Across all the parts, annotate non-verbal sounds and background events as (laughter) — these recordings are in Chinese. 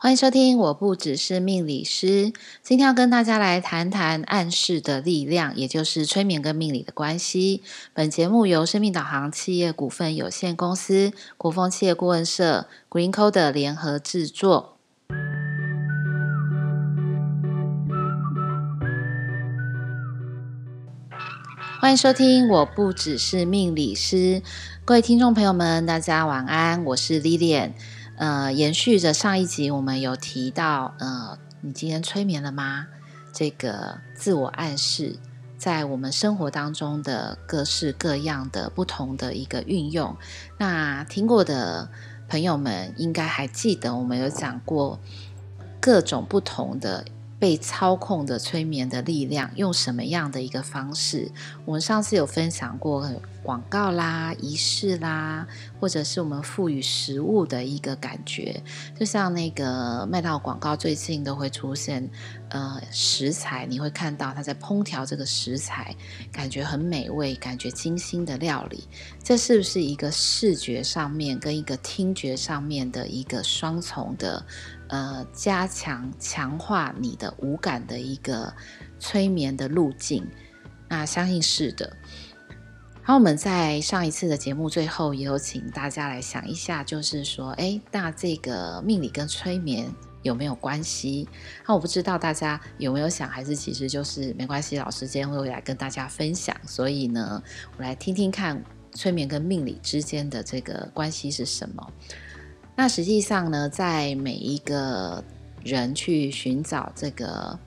欢迎收听，我不只是命理师。今天要跟大家来谈谈暗示的力量，也就是催眠跟命理的关系。本节目由生命导航企业股份有限公司、国风企业顾问社、Green Code 联合制作。欢迎收听，我不只是命理师。各位听众朋友们，大家晚安，我是 Lilian。呃，延续着上一集，我们有提到，呃，你今天催眠了吗？这个自我暗示在我们生活当中的各式各样的不同的一个运用。那听过的朋友们应该还记得，我们有讲过各种不同的。被操控的催眠的力量，用什么样的一个方式？我们上次有分享过广告啦、仪式啦，或者是我们赋予食物的一个感觉，就像那个麦当劳广告最近都会出现，呃，食材你会看到他在烹调这个食材，感觉很美味，感觉精心的料理，这是不是一个视觉上面跟一个听觉上面的一个双重的？呃，加强、强化你的五感的一个催眠的路径，那相信是的。好，我们在上一次的节目最后也有请大家来想一下，就是说，哎，那这个命理跟催眠有没有关系？那我不知道大家有没有想，还是其实就是没关系，老师今天会来跟大家分享。所以呢，我来听听看催眠跟命理之间的这个关系是什么。那实际上呢，在每一个人去寻找这个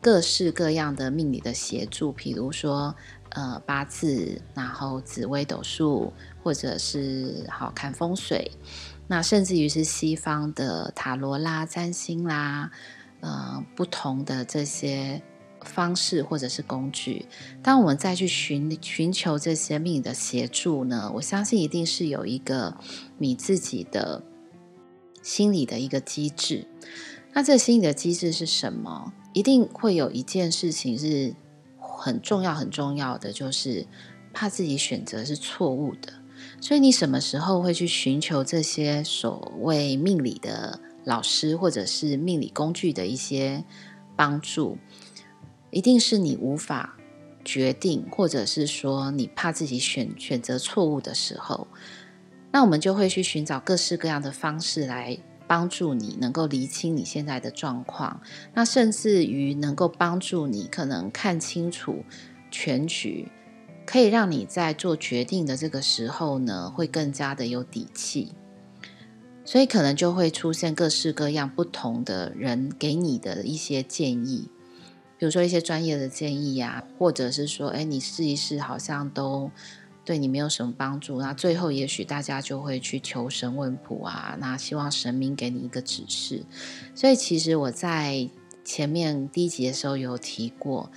各式各样的命理的协助，比如说呃八字，然后紫微斗数，或者是好看风水，那甚至于是西方的塔罗啦、占星啦，呃不同的这些方式或者是工具，当我们再去寻寻求这些命理的协助呢，我相信一定是有一个你自己的。心理的一个机制，那这心理的机制是什么？一定会有一件事情是很重要、很重要的，就是怕自己选择是错误的。所以你什么时候会去寻求这些所谓命理的老师，或者是命理工具的一些帮助？一定是你无法决定，或者是说你怕自己选选择错误的时候。那我们就会去寻找各式各样的方式来帮助你，能够厘清你现在的状况。那甚至于能够帮助你，可能看清楚全局，可以让你在做决定的这个时候呢，会更加的有底气。所以可能就会出现各式各样不同的人给你的一些建议，比如说一些专业的建议呀，或者是说，哎，你试一试，好像都。对你没有什么帮助，那最后也许大家就会去求神问卜啊，那希望神明给你一个指示。所以其实我在前面第一集的时候有提过，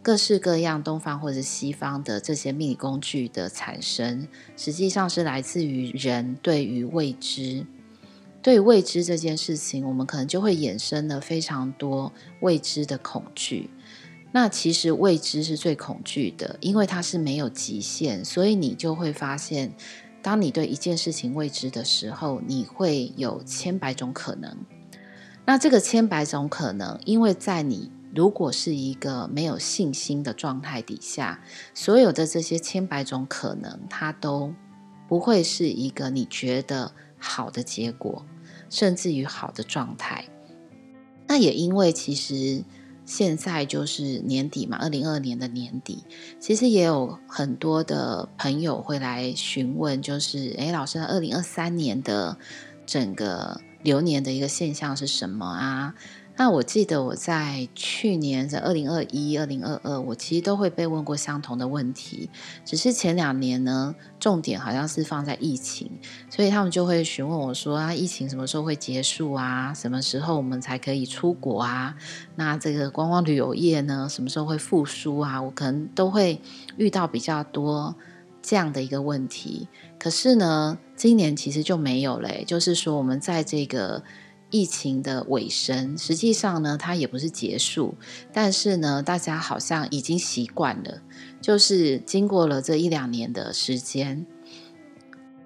各式各样东方或者西方的这些命理工具的产生，实际上是来自于人对于未知，对未知这件事情，我们可能就会衍生了非常多未知的恐惧。那其实未知是最恐惧的，因为它是没有极限，所以你就会发现，当你对一件事情未知的时候，你会有千百种可能。那这个千百种可能，因为在你如果是一个没有信心的状态底下，所有的这些千百种可能，它都不会是一个你觉得好的结果，甚至于好的状态。那也因为其实。现在就是年底嘛，二零二二年的年底，其实也有很多的朋友会来询问，就是，诶，老师，二零二三年的整个流年的一个现象是什么啊？那我记得我在去年在二零二一、二零二二，我其实都会被问过相同的问题，只是前两年呢，重点好像是放在疫情，所以他们就会询问我说啊，疫情什么时候会结束啊？什么时候我们才可以出国啊？那这个观光旅游业呢，什么时候会复苏啊？我可能都会遇到比较多这样的一个问题。可是呢，今年其实就没有嘞，就是说我们在这个。疫情的尾声，实际上呢，它也不是结束，但是呢，大家好像已经习惯了，就是经过了这一两年的时间，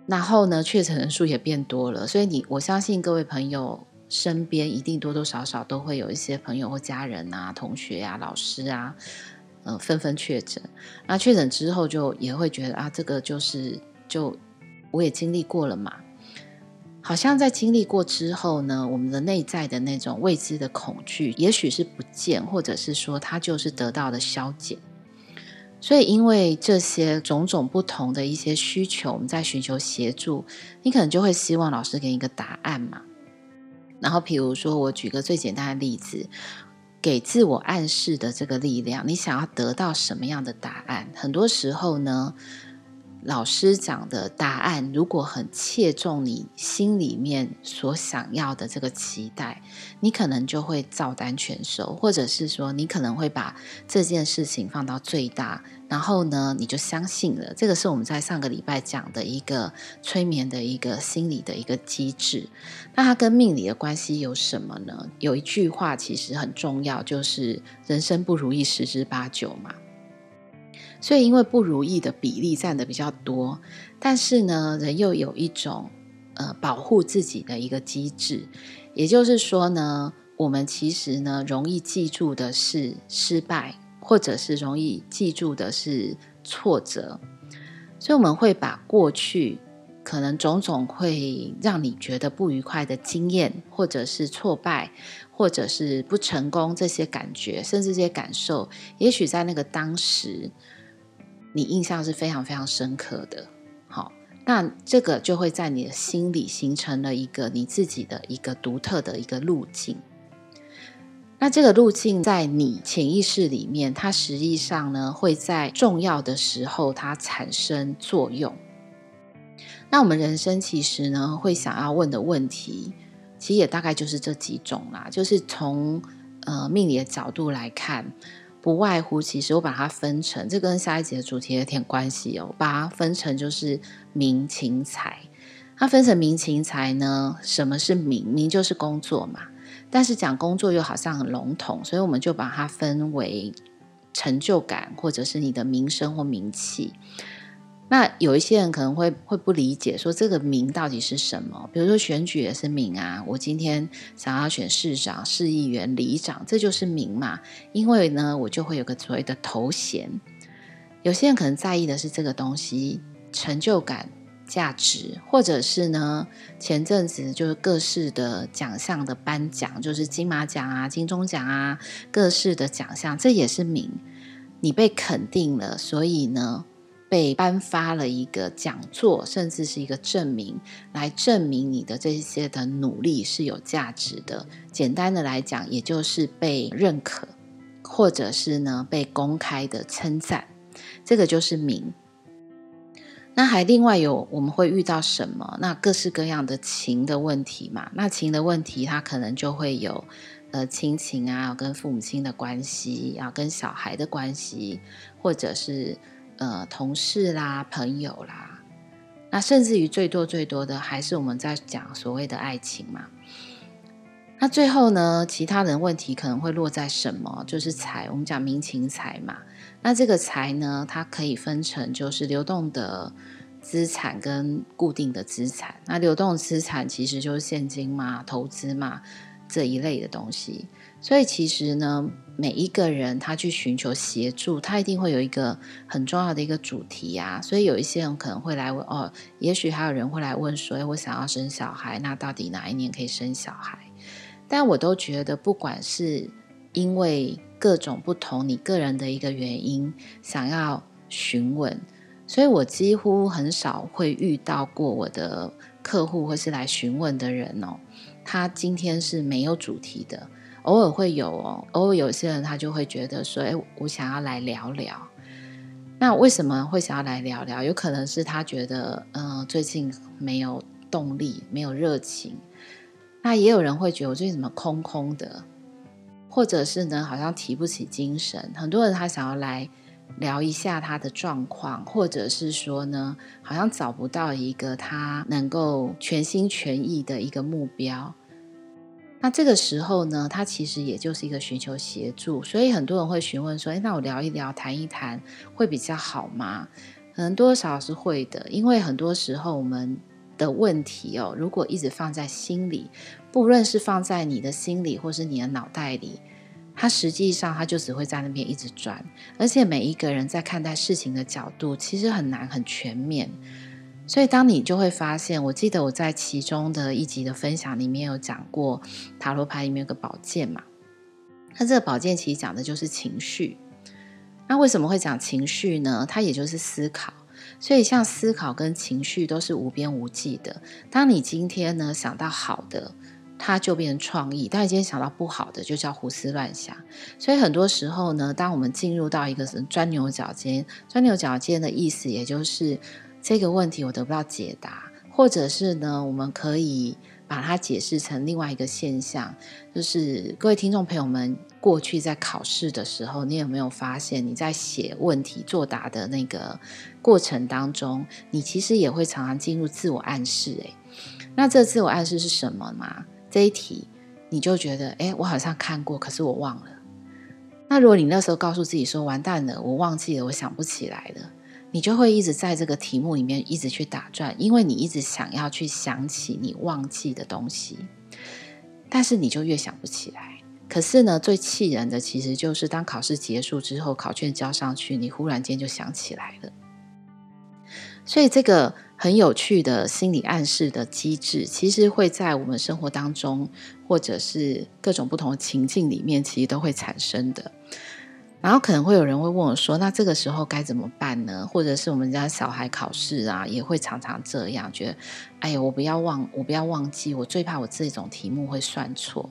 然后呢，确诊人数也变多了，所以你，我相信各位朋友身边一定多多少少都会有一些朋友或家人啊、同学啊、老师啊，呃，纷纷确诊。那确诊之后，就也会觉得啊，这个就是就我也经历过了嘛。好像在经历过之后呢，我们的内在的那种未知的恐惧，也许是不见，或者是说它就是得到的消减。所以，因为这些种种不同的一些需求，我们在寻求协助，你可能就会希望老师给你一个答案嘛。然后，比如说，我举个最简单的例子，给自我暗示的这个力量，你想要得到什么样的答案？很多时候呢，老师讲的答案，如果很切中你心里面所想要的这个期待，你可能就会照单全收，或者是说，你可能会把这件事情放到最大，然后呢，你就相信了。这个是我们在上个礼拜讲的一个催眠的一个心理的一个机制。那它跟命理的关系有什么呢？有一句话其实很重要，就是人生不如意十之八九嘛。所以，因为不如意的比例占的比较多，但是呢，人又有一种呃保护自己的一个机制，也就是说呢，我们其实呢容易记住的是失败，或者是容易记住的是挫折，所以我们会把过去可能种种会让你觉得不愉快的经验，或者是挫败，或者是不成功这些感觉，甚至这些感受，也许在那个当时。你印象是非常非常深刻的，好，那这个就会在你的心里形成了一个你自己的一个独特的一个路径。那这个路径在你潜意识里面，它实际上呢会在重要的时候它产生作用。那我们人生其实呢会想要问的问题，其实也大概就是这几种啦，就是从呃命理的角度来看。不外乎，其实我把它分成，这跟下一节的主题有点关系哦。把它分成就是民、情、财。它分成民、情、财呢，什么是民？民就是工作嘛。但是讲工作又好像很笼统，所以我们就把它分为成就感，或者是你的名声或名气。那有一些人可能会会不理解，说这个名到底是什么？比如说选举也是名啊，我今天想要选市长、市议员、里长，这就是名嘛。因为呢，我就会有个所谓的头衔。有些人可能在意的是这个东西，成就感、价值，或者是呢，前阵子就是各式的奖项的颁奖，就是金马奖啊、金钟奖啊，各式的奖项，这也是名。你被肯定了，所以呢，被颁发了一个讲座，甚至是一个证明，来证明你的这些的努力是有价值的。简单的来讲，也就是被认可，或者是呢被公开的称赞，这个就是名。那还另外有我们会遇到什么？那各式各样的情的问题嘛。那情的问题，它可能就会有呃亲情啊，跟父母亲的关系，啊，跟小孩的关系，或者是。呃，同事啦，朋友啦，那甚至于最多最多的还是我们在讲所谓的爱情嘛。那最后呢，其他人问题可能会落在什么？就是财，我们讲民情财嘛。那这个财呢，它可以分成就是流动的资产跟固定的资产。那流动资产其实就是现金嘛，投资嘛，这一类的东西。所以其实呢，每一个人他去寻求协助，他一定会有一个很重要的一个主题、啊。所以有一些人可能会来问哦，也许还有人会来问说，诶，我想要生小孩，那到底哪一年可以生小孩？但我都觉得，不管是因为各种不同，你个人的一个原因想要询问，所以我几乎很少会遇到过我的客户或是来询问的人哦，他今天是没有主题的。偶尔会有哦，偶尔有些人他就会觉得说，哎，我想要来聊聊。那为什么会想要来聊聊？有可能是他觉得，嗯、最近没有动力，没有热情。那也有人会觉得我最近怎么空空的，或者是呢，好像提不起精神。很多人他想要来聊一下他的状况，或者是说呢，好像找不到一个他能够全心全意的一个目标。那这个时候呢，他其实也就是一个寻求协助，所以很多人会询问说：“诶，那我聊一聊，谈一谈，会比较好吗？”可能多少是会的，因为很多时候我们的问题哦，如果一直放在心里，不论是放在你的心里或是你的脑袋里，它实际上它就只会在那边一直转。而且每一个人在看待事情的角度其实很难很全面，所以当你就会发现，我记得我在其中的一集的分享里面有讲过，塔罗牌里面有个宝剑嘛，它这个宝剑其实讲的就是情绪。那为什么会讲情绪呢？它也就是思考。所以，像思考跟情绪都是无边无际的。当你今天呢想到好的，它就变成创意；当你今天想到不好的，就叫胡思乱想。所以很多时候呢，当我们进入到一个什么钻牛角尖，钻牛角尖的意思，也就是这个问题我得不到解答，或者是呢，我们可以把它解释成另外一个现象，就是各位听众朋友们。过去在考试的时候，你有没有发现你在写问题作答的那个过程当中，你其实也会常常进入自我暗示？诶，那这自我暗示是什么吗？这一题你就觉得，诶，我好像看过，可是我忘了。那如果你那时候告诉自己说，完蛋了，我忘记了，我想不起来了，你就会一直在这个题目里面一直去打转，因为你一直想要去想起你忘记的东西，但是你就越想不起来。可是呢，最气人的其实就是当考试结束之后，考卷交上去，你忽然间就想起来了。所以这个很有趣的心理暗示的机制，其实会在我们生活当中，或者是各种不同的情境里面，其实都会产生的。然后可能会有人会问我说：“那这个时候该怎么办呢？”或者是我们家小孩考试啊，也会常常这样，觉得：“哎呀，我不要忘，我不要忘记，我最怕我这种题目会算错。”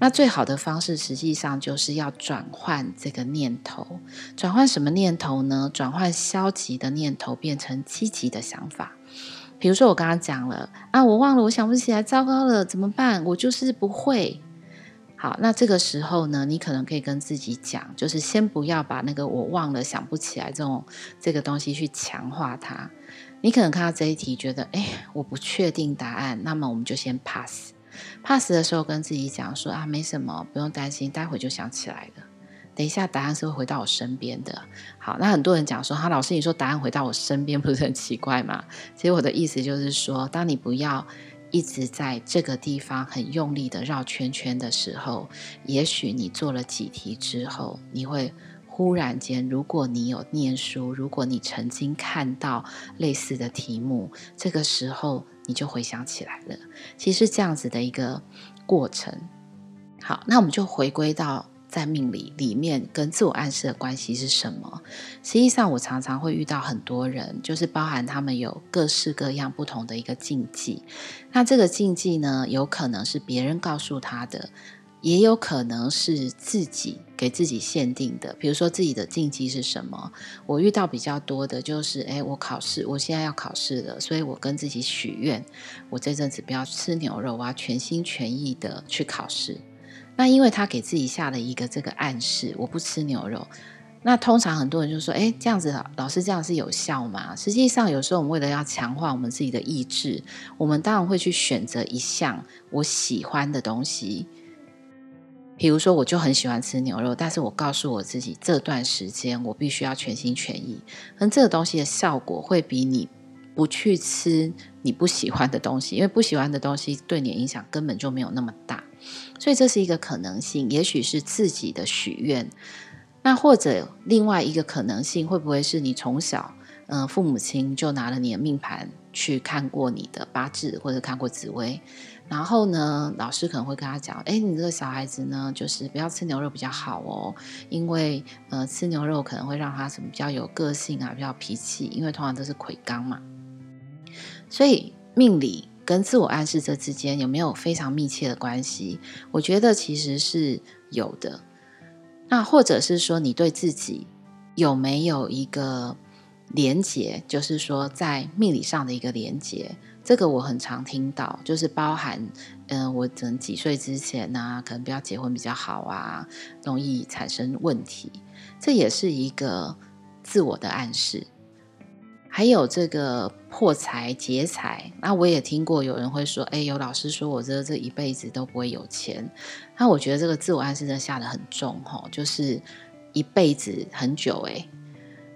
那最好的方式，实际上就是要转换这个念头。转换什么念头呢？转换消极的念头变成积极的想法。比如说，我刚刚讲了啊，我忘了，我想不起来，糟糕了，怎么办？我就是不会。好，那这个时候呢，你可能可以跟自己讲，就是先不要把那个我忘了、想不起来这种这个东西去强化它。你可能看到这一题，觉得哎，我不确定答案，那么我们就先 pass。pass 的时候跟自己讲说啊，没什么，不用担心，待会就想起来了。等一下答案是会回到我身边的。好，那很多人讲说，哈，老师你说答案回到我身边 (laughs) 不是很奇怪吗？其实我的意思就是说，当你不要一直在这个地方很用力的绕圈圈的时候，也许你做了几题之后，你会忽然间，如果你有念书，如果你曾经看到类似的题目，这个时候。你就回想起来了，其实这样子的一个过程。好，那我们就回归到在命理里面跟自我暗示的关系是什么？实际上，我常常会遇到很多人，就是包含他们有各式各样不同的一个禁忌。那这个禁忌呢，有可能是别人告诉他的。也有可能是自己给自己限定的，比如说自己的禁忌是什么？我遇到比较多的就是，哎，我考试，我现在要考试了，所以我跟自己许愿，我这阵子不要吃牛肉，我要全心全意的去考试。那因为他给自己下了一个这个暗示，我不吃牛肉。那通常很多人就说，哎，这样子老师这样是有效吗？实际上，有时候我们为了要强化我们自己的意志，我们当然会去选择一项我喜欢的东西。比如说，我就很喜欢吃牛肉，但是我告诉我自己，这段时间我必须要全心全意。那这个东西的效果会比你不去吃你不喜欢的东西，因为不喜欢的东西对你的影响根本就没有那么大。所以这是一个可能性，也许是自己的许愿。那或者另外一个可能性，会不会是你从小，嗯、父母亲就拿了你的命盘去看过你的八字，或者看过紫微？然后呢，老师可能会跟他讲：“哎，你这个小孩子呢，就是不要吃牛肉比较好哦，因为呃，吃牛肉可能会让他什么比较有个性啊，比较脾气，因为通常都是魁罡嘛。所以命理跟自我暗示这之间有没有非常密切的关系？我觉得其实是有的。那或者是说，你对自己有没有一个连结？就是说，在命理上的一个连结。”这个我很常听到，就是包含，嗯、我可能几岁之前呢、可能不要结婚比较好啊，容易产生问题，这也是一个自我的暗示。还有这个破财劫财，那我也听过有人会说，哎，有老师说我这这一辈子都不会有钱，那我觉得这个自我暗示真的下得很重吼，就是一辈子很久诶。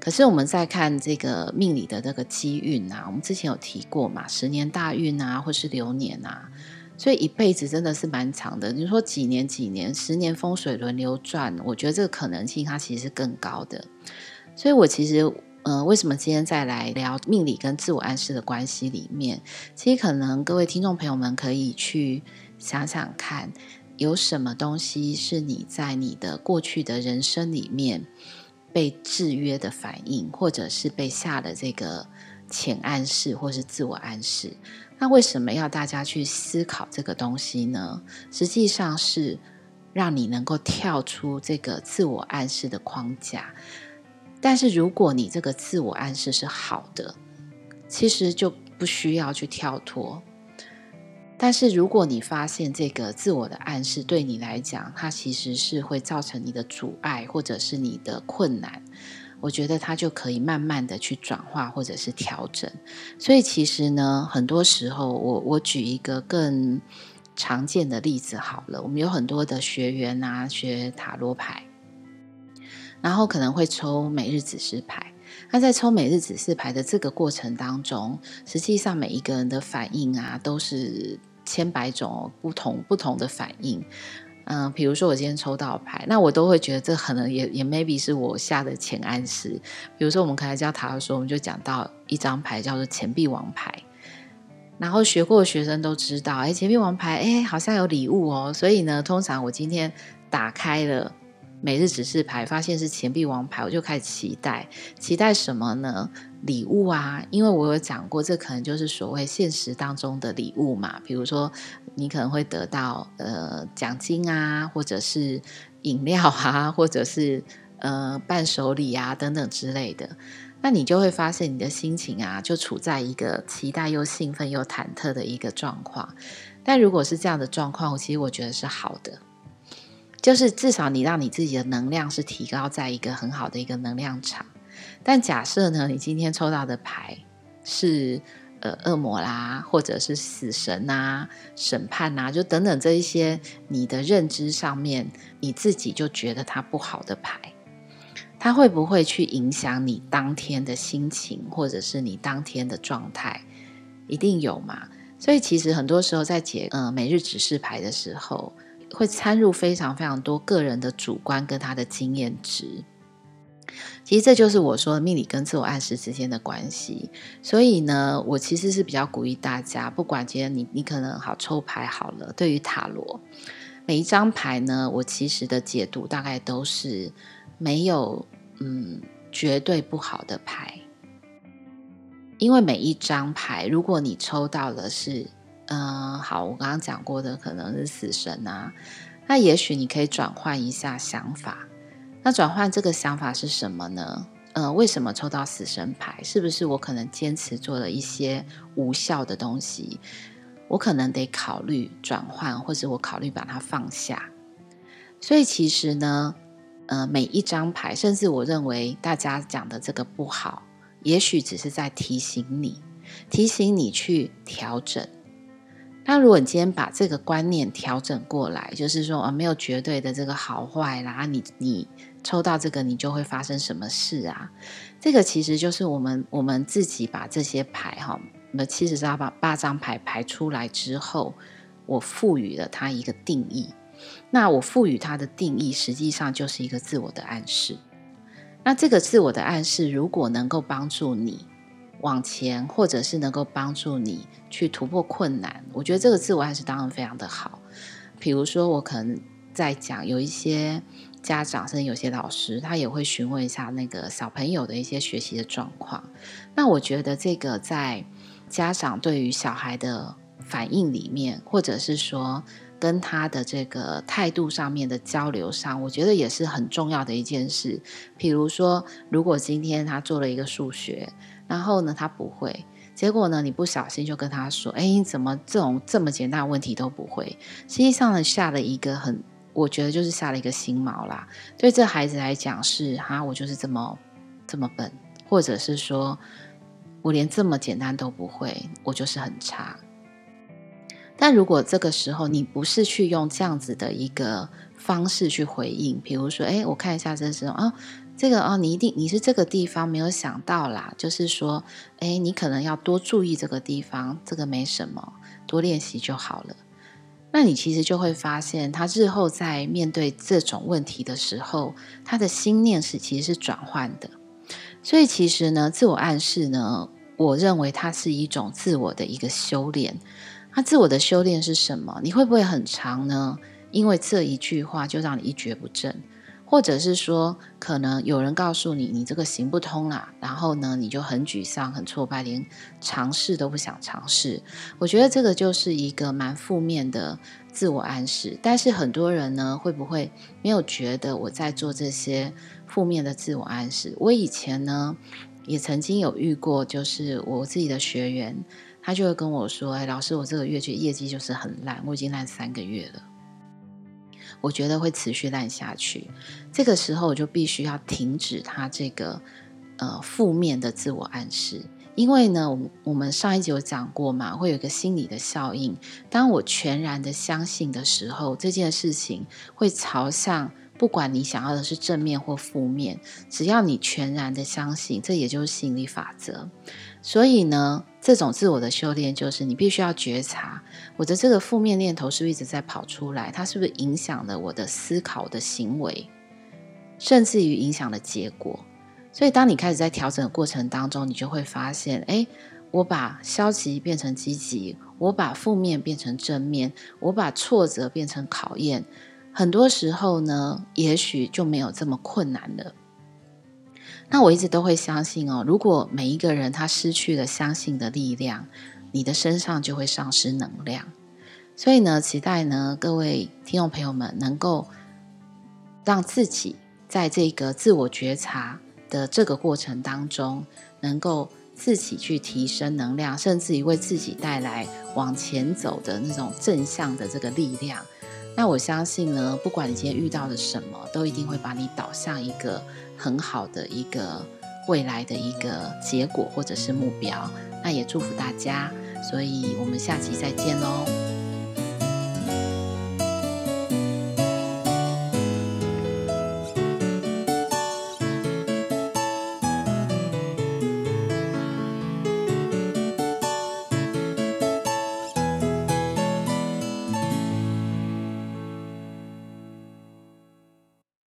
可是我们在看这个命理的这个机运啊，我们之前有提过嘛，十年大运啊，或是流年啊，所以一辈子真的是蛮长的。你说几年几年，十年风水轮流转，我觉得这个可能性它其实是更高的。所以我其实，呃，为什么今天再来聊命理跟自我暗示的关系里面，其实可能各位听众朋友们可以去想想看，有什么东西是你在你的过去的人生里面被制约的反应，或者是被下了这个潜暗示，或是自我暗示。那为什么要大家去思考这个东西呢？实际上是让你能够跳出这个自我暗示的框架。但是如果你这个自我暗示是好的，其实就不需要去跳脱。但是如果你发现这个自我的暗示对你来讲，它其实是会造成你的阻碍，或者是你的困难。我觉得它就可以慢慢的去转化或者是调整，所以其实呢，很多时候我我举一个更常见的例子好了，我们有很多的学员啊，学塔罗牌，然后可能会抽每日指示牌。那在抽每日指示牌的这个过程当中，实际上每一个人的反应啊，都是千百种不同不同的反应。嗯，比如说我今天抽到牌，那我都会觉得这可能也也 maybe 是我下的潜暗示。比如说我们刚才教塔的时候，我们就讲到一张牌叫做钱币王牌，然后学过的学生都知道，哎，钱币王牌，哎，好像有礼物哦。所以呢，通常我今天打开了每日指示牌，发现是钱币王牌，我就开始期待，期待什么呢？礼物啊，因为我有讲过，这可能就是所谓现实当中的礼物嘛。比如说，你可能会得到呃奖金啊，或者是饮料啊，或者是呃伴手礼啊等等之类的。那你就会发现你的心情啊，就处在一个期待又兴奋又忐忑的一个状况。但如果是这样的状况，其实我觉得是好的，就是至少你让你自己的能量是提高在一个很好的一个能量场。但假设呢，你今天抽到的牌是呃恶魔啦，或者是死神啊、审判啊，就等等这一些你的认知上面你自己就觉得它不好的牌，它会不会去影响你当天的心情，或者是你当天的状态？一定有嘛。所以其实很多时候在解呃每日指示牌的时候，会掺入非常非常多个人的主观跟他的经验值。其实这就是我说的命理跟自我暗示之间的关系。所以呢，我其实是比较鼓励大家，不管今天你你可能好抽牌好了，对于塔罗每一张牌呢，我其实的解读大概都是没有嗯绝对不好的牌，因为每一张牌，如果你抽到的是嗯好，我刚刚讲过的可能是死神啊，那也许你可以转换一下想法。那转换这个想法是什么呢？呃，为什么抽到死神牌？是不是我可能坚持做了一些无效的东西？我可能得考虑转换，或者我考虑把它放下。所以其实呢，呃，每一张牌，甚至我认为大家讲的这个不好，也许只是在提醒你，提醒你去调整。那如果你今天把这个观念调整过来，就是说啊，没有绝对的这个好坏啦，你你抽到这个，你就会发生什么事啊？这个其实就是我们我们自己把这些牌哈，那七十张把八张牌排出来之后，我赋予了它一个定义。那我赋予它的定义，实际上就是一个自我的暗示。那这个自我的暗示，如果能够帮助你。往前，或者是能够帮助你去突破困难，我觉得这个自我暗示当然非常的好。比如说，我可能在讲有一些家长，甚至有些老师，他也会询问一下那个小朋友的一些学习的状况。那我觉得这个在家长对于小孩的反应里面，或者是说跟他的这个态度上面的交流上，我觉得也是很重要的一件事。比如说，如果今天他做了一个数学。然后呢，他不会。结果呢，你不小心就跟他说：“哎，你怎么这种这么简单的问题都不会？”实际上呢，下了一个很，我觉得就是下了一个心锚啦。对这孩子来讲是哈，我就是这么这么笨，或者是说我连这么简单都不会，我就是很差。但如果这个时候你不是去用这样子的一个方式去回应，比如说，哎，我看一下这时候啊。这个哦，你一定你是这个地方没有想到啦，就是说，哎，你可能要多注意这个地方，这个没什么，多练习就好了。那你其实就会发现，他日后在面对这种问题的时候，他的心念是其实是转换的。所以其实呢，自我暗示呢，我认为它是一种自我的一个修炼。那自我的修炼是什么？你会不会很长呢？因为这一句话就让你一蹶不振。或者是说，可能有人告诉你，你这个行不通啦，然后呢，你就很沮丧、很挫败，连尝试都不想尝试。我觉得这个就是一个蛮负面的自我暗示。但是很多人呢，会不会没有觉得我在做这些负面的自我暗示？我以前呢，也曾经有遇过，就是我自己的学员，他就会跟我说：“哎，老师，我这个月就业绩就是很烂，我已经烂三个月了。”我觉得会持续烂下去，这个时候我就必须要停止他这个呃负面的自我暗示，因为呢，我我们上一集有讲过嘛，会有一个心理的效应。当我全然的相信的时候，这件事情会朝向，不管你想要的是正面或负面，只要你全然的相信，这也就是吸引力法则。所以呢，这种自我的修炼就是你必须要觉察，我的这个负面念头是不是一直在跑出来？它是不是影响了我的思考的行为，甚至于影响了结果？所以，当你开始在调整的过程当中，你就会发现，哎，我把消极变成积极，我把负面变成正面，我把挫折变成考验，很多时候呢，也许就没有这么困难了。那我一直都会相信哦，如果每一个人他失去了相信的力量，你的身上就会丧失能量。所以呢，期待呢各位听众朋友们能够让自己在这个自我觉察的这个过程当中，能够自己去提升能量，甚至于为自己带来往前走的那种正向的这个力量。那我相信呢，不管你今天遇到了什么，都一定会把你导向一个很好的一个未来的一个结果或者是目标。那也祝福大家，所以我们下期再见喽。